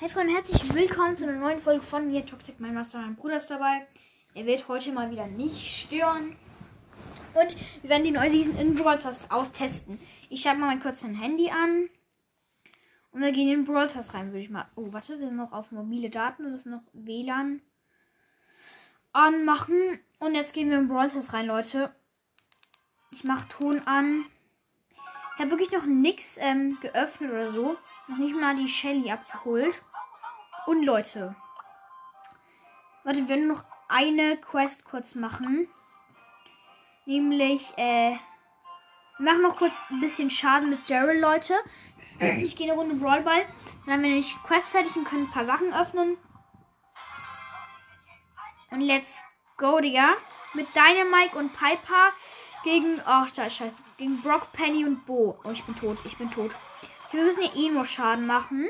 Hey Freunde, herzlich willkommen zu einer neuen Folge von mir, Toxic Mein Master. Mein Bruder ist dabei. Er wird heute mal wieder nicht stören. Und wir werden die neue Season in Brawl Stars austesten. Ich schalte mal mein kurz ein Handy an. Und wir gehen in Brawl Stars rein, würde ich mal. Oh, warte, wir sind noch auf mobile Daten. Wir müssen noch WLAN anmachen. Und jetzt gehen wir in Brawl Stars rein, Leute. Ich mache Ton an. Ich habe wirklich noch nichts ähm, geöffnet oder so. Noch nicht mal die Shelly abgeholt. Und Leute. Warte, wir werden noch eine Quest kurz machen. Nämlich, äh. Wir machen noch kurz ein bisschen Schaden mit Daryl, Leute. Ich gehe eine Runde Brawlball. Dann haben wir nämlich Quest fertig und können ein paar Sachen öffnen. Und let's go, Digga. Mit Dynamite und Piper gegen. Oh, scheiße. Gegen Brock, Penny und Bo. Oh, ich bin tot. Ich bin tot. Wir müssen ja eh nur Schaden machen.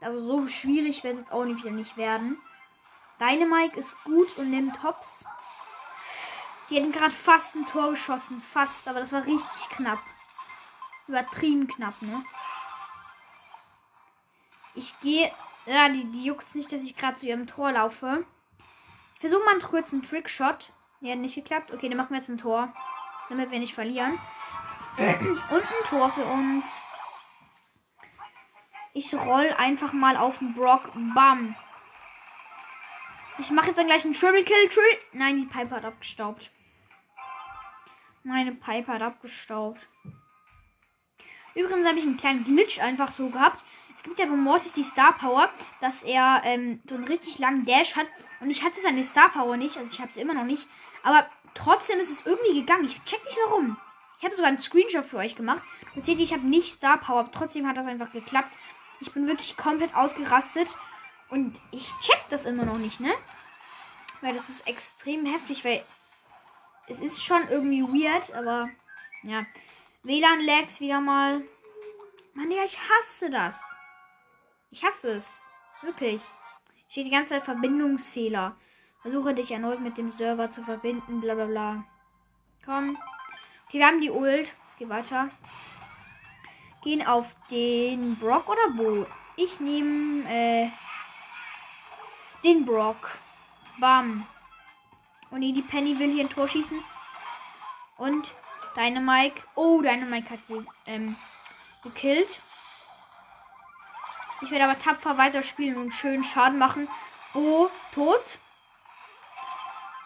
Also so schwierig wird es jetzt auch nicht wieder nicht werden. Dynamike ist gut und nimmt Hops. Die hätten gerade fast ein Tor geschossen. Fast, aber das war richtig knapp. Übertrieben knapp, ne? Ich gehe. Ja, die, die juckt nicht, dass ich gerade zu ihrem Tor laufe. Ich versuche mal kurz einen Trickshot. Hat nicht geklappt. Okay, dann machen wir jetzt ein Tor. Damit wir nicht verlieren. Und ein Tor für uns. Ich roll einfach mal auf den Brock. Bam. Ich mache jetzt dann gleich einen Triple Kill. Tri Nein, die Piper hat abgestaubt. Meine Piper hat abgestaubt. Übrigens habe ich einen kleinen Glitch einfach so gehabt. Es gibt ja bei Mortis die Star Power, dass er ähm, so einen richtig langen Dash hat. Und ich hatte seine Star Power nicht. Also ich habe sie immer noch nicht. Aber trotzdem ist es irgendwie gegangen. Ich check nicht warum. Ich habe sogar einen Screenshot für euch gemacht. Und seht ihr, ich habe nicht Star Power. Trotzdem hat das einfach geklappt. Ich bin wirklich komplett ausgerastet. Und ich check das immer noch nicht, ne? Weil das ist extrem heftig, weil es ist schon irgendwie weird, aber ja. WLAN-Lags wieder mal. Mann, ja, ich hasse das. Ich hasse es. Wirklich. Steht die ganze Zeit Verbindungsfehler. Versuche dich erneut mit dem Server zu verbinden, bla bla bla. Komm. Okay, wir haben die Ult. Es geht weiter gehen auf den Brock oder Bo. Ich nehme äh, den Brock. Bam. Und die Penny will hier ein Tor schießen. Und deine Mike. Oh, deine Mike hat sie ähm, gekillt. Ich werde aber tapfer weiterspielen und schön Schaden machen. Bo tot.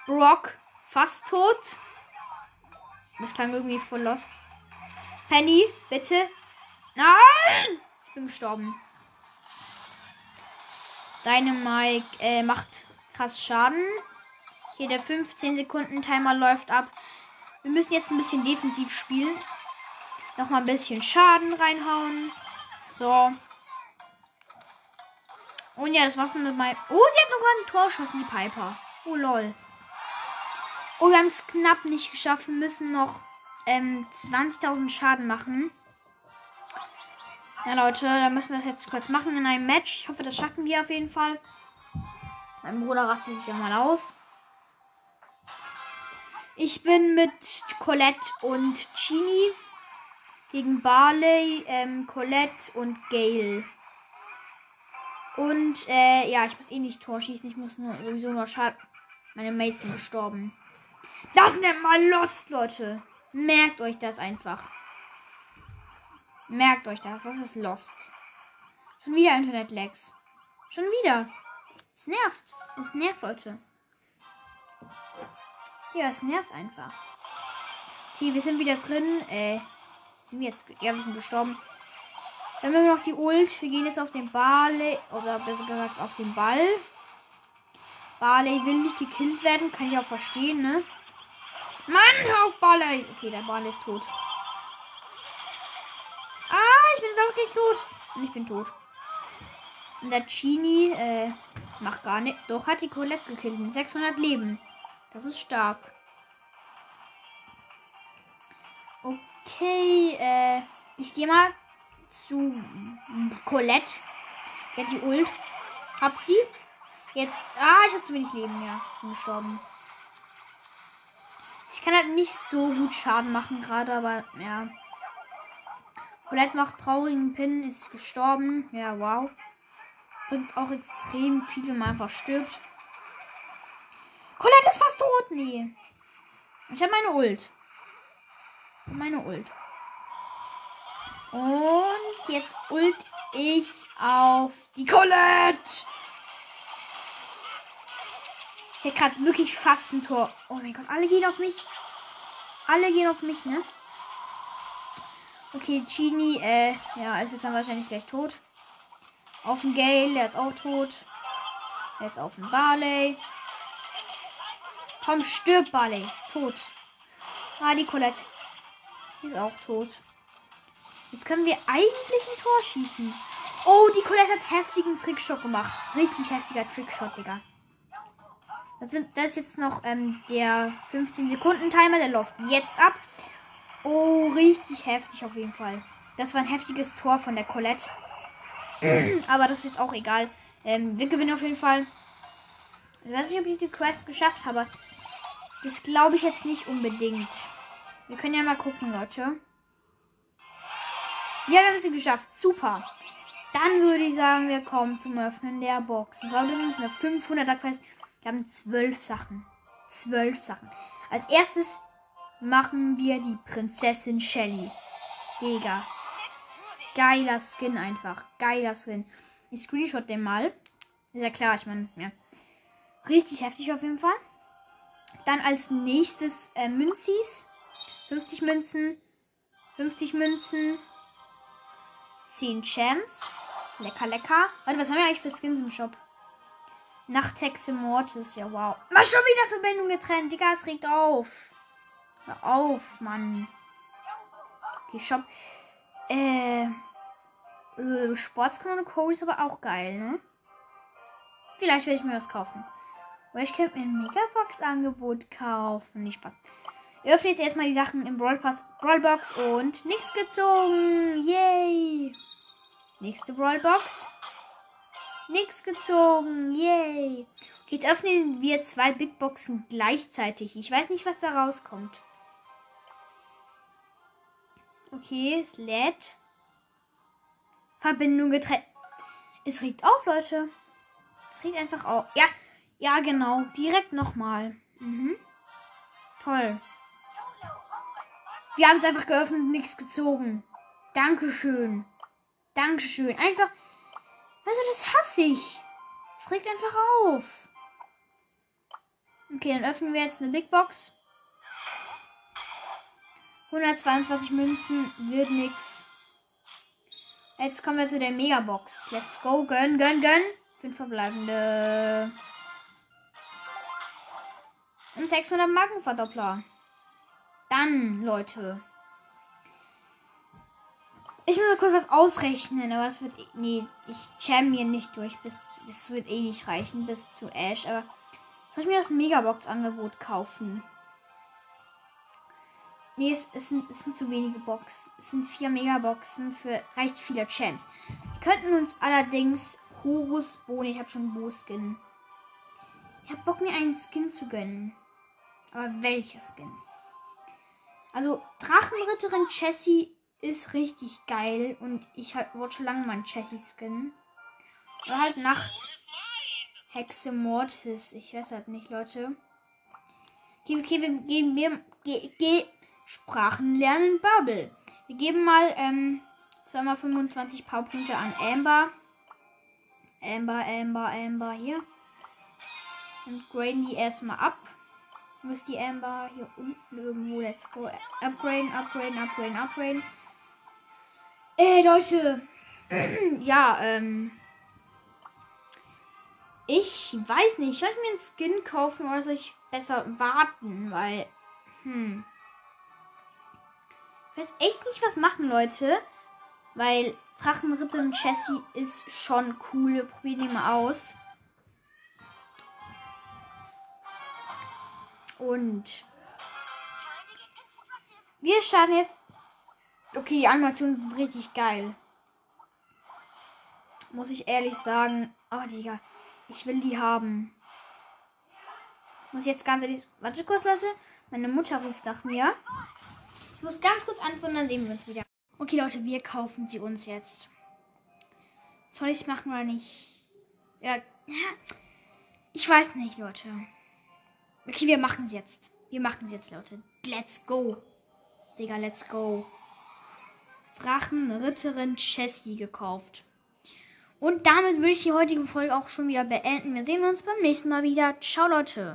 Brock fast tot. Das klang irgendwie voll lost. Penny, bitte Nein! Ich bin gestorben. Deine Mike äh, macht krass Schaden. Hier der 15 Sekunden Timer läuft ab. Wir müssen jetzt ein bisschen defensiv spielen. Nochmal ein bisschen Schaden reinhauen. So. Und ja, das war's mit meinem. Oh, sie hat noch mal ein Tor geschossen, die Piper. Oh lol. Oh, wir haben es knapp nicht geschafft. Wir müssen noch ähm, 20.000 Schaden machen. Ja, Leute, da müssen wir das jetzt kurz machen in einem Match. Ich hoffe, das schaffen wir auf jeden Fall. Mein Bruder rastet sich ja mal aus. Ich bin mit Colette und Chini gegen Barley, ähm, Colette und Gale. Und äh, ja, ich muss eh nicht Tor schießen. Ich muss nur sowieso nur Schaden. Meine Mates sind gestorben. Das nennt mal Lost, Leute. Merkt euch das einfach. Merkt euch das. Das ist Lost. Schon wieder Internet-Lags. Schon wieder. Es nervt. Es nervt, Leute. Ja, es nervt einfach. Okay, wir sind wieder drin. Äh, sind wir jetzt. Ja, wir sind gestorben. Dann haben wir noch die Ult. Wir gehen jetzt auf den Barley. Oder besser gesagt auf den Ball. Barley will nicht gekillt werden. Kann ich auch verstehen, ne? Mann, hör auf Barley. Okay, der Barley ist tot ich bin auch gleich tot. Und ich bin tot. Und der Chini, äh, macht gar nicht. Doch, hat die Colette gekillt mit 600 Leben. Das ist stark. Okay, äh, ich gehe mal zu Colette. Die hat die Ult. Hab sie. Jetzt. Ah, ich habe zu wenig Leben, ja. Bin gestorben. Ich kann halt nicht so gut Schaden machen gerade, aber ja. Colette macht traurigen Pin, ist gestorben. Ja, wow. bringt auch extrem viel, wenn man einfach stirbt. Colette ist fast tot. Nee. Ich habe meine Ult. Meine Ult. Und jetzt ult ich auf die Colette. Ich hätte gerade wirklich fast ein Tor. Oh mein Gott, alle gehen auf mich. Alle gehen auf mich, ne? Okay, Chini, äh, ja, ist jetzt dann wahrscheinlich gleich tot. Auf den Gale, der ist auch tot. Jetzt auf den Barley. Komm, stirb, Barley. Tot. Ah, die Colette. Die ist auch tot. Jetzt können wir eigentlich ein Tor schießen. Oh, die Colette hat heftigen Trickshot gemacht. Richtig heftiger Trickshot, Digga. Das, sind, das ist jetzt noch ähm, der 15 Sekunden Timer. Der läuft jetzt ab. Oh, richtig heftig auf jeden Fall. Das war ein heftiges Tor von der Colette. Aber das ist auch egal. Ähm, wir gewinnen auf jeden Fall. Ich weiß nicht, ob ich die Quest geschafft habe. Das glaube ich jetzt nicht unbedingt. Wir können ja mal gucken, Leute. Ja, wir haben es geschafft. Super. Dann würde ich sagen, wir kommen zum Öffnen der Box. Und zwar übrigens eine 500er Quest. Wir haben zwölf Sachen. Zwölf Sachen. Als erstes machen wir die Prinzessin Shelly. Digga. Geiler Skin einfach. Geiler Skin. Ich screenshot den mal. Ist ja klar, ich meine, ja. Richtig heftig auf jeden Fall. Dann als nächstes äh, Münzis. 50 Münzen. 50 Münzen. 10 Champs. Lecker, lecker. Warte, was haben wir eigentlich für Skins im Shop? Nachthexe Mortis, ja wow. Mal schon wieder Verbindung getrennt. Digga, es regt auf. Hör auf, Mann. Okay, Shop. Äh. äh Sportskanone Code ist aber auch geil, ne? Vielleicht werde ich mir was kaufen. Oder ich könnte mir ein Megabox-Angebot kaufen. Nicht Spaß. Wir öffnen jetzt erstmal die Sachen im Brawl Pass, Brawl Box und nichts gezogen. Yay. Nächste Brawl Box. Nichts gezogen. Yay. Jetzt öffnen wir zwei Big Boxen gleichzeitig. Ich weiß nicht, was da rauskommt. Okay, es lädt. Verbindung getrennt. Es regt auf, Leute. Es regt einfach auf. Ja, ja, genau. Direkt nochmal. Mhm. Toll. Wir haben es einfach geöffnet und nichts gezogen. Dankeschön. Dankeschön. Einfach. Also, das hasse ich. Es regt einfach auf. Okay, dann öffnen wir jetzt eine Big Box. 122 Münzen wird nix. Jetzt kommen wir zu der Megabox. Let's go. Gönn, gönn, gönn. Fünf verbleibende. Und 600 Markenverdoppler. Dann, Leute. Ich muss mal kurz was ausrechnen, aber das wird. Eh, nee, ich champion nicht durch. Bis, das wird eh nicht reichen bis zu Ash. Aber soll ich mir das Megabox-Angebot kaufen? Nee, es, es, sind, es sind zu wenige Boxen. Es sind vier Megaboxen für recht viele Champs. Wir könnten uns allerdings Horus Boni. Ich habe schon Bo-Skin. Ich habe Bock, mir einen Skin zu gönnen. Aber welcher Skin? Also Drachenritterin Jessie ist richtig geil und ich halt, wollte schon lange mal einen Jessie-Skin. Oder halt Nacht. Hexe Mortis. Ich weiß halt nicht, Leute. Okay, okay, wir geben wir ge, ge, Sprachen lernen Bubble. Wir geben mal ähm, zweimal 25 Powerpunkte an Amber. Amber, Amber, Amber hier. Und graden die erstmal ab. Ist die Amber? Hier unten irgendwo. Let's go. Upgraden, upgraden, upgraden, upgraden. Äh, Leute. ja, ähm. Ich weiß nicht. Soll ich mir einen Skin kaufen oder soll ich besser warten? Weil. Hm. Ich weiß echt nicht, was machen, Leute. Weil Drachenritter und Jessie ist schon cool. Probier die mal aus. Und wir starten jetzt. Okay, die Animationen sind richtig geil. Muss ich ehrlich sagen. Oh, Digga. Ich will die haben. Muss jetzt ganz ehrlich. Warte kurz, Leute. Meine Mutter ruft nach mir. Ich muss ganz kurz antworten, dann sehen wir uns wieder. Okay, Leute, wir kaufen sie uns jetzt. Soll ich es machen oder nicht? Ja. Ich weiß nicht, Leute. Okay, wir machen es jetzt. Wir machen es jetzt, Leute. Let's go. Digga, let's go. Drachenritterin Chessie gekauft. Und damit würde ich die heutige Folge auch schon wieder beenden. Wir sehen uns beim nächsten Mal wieder. Ciao, Leute.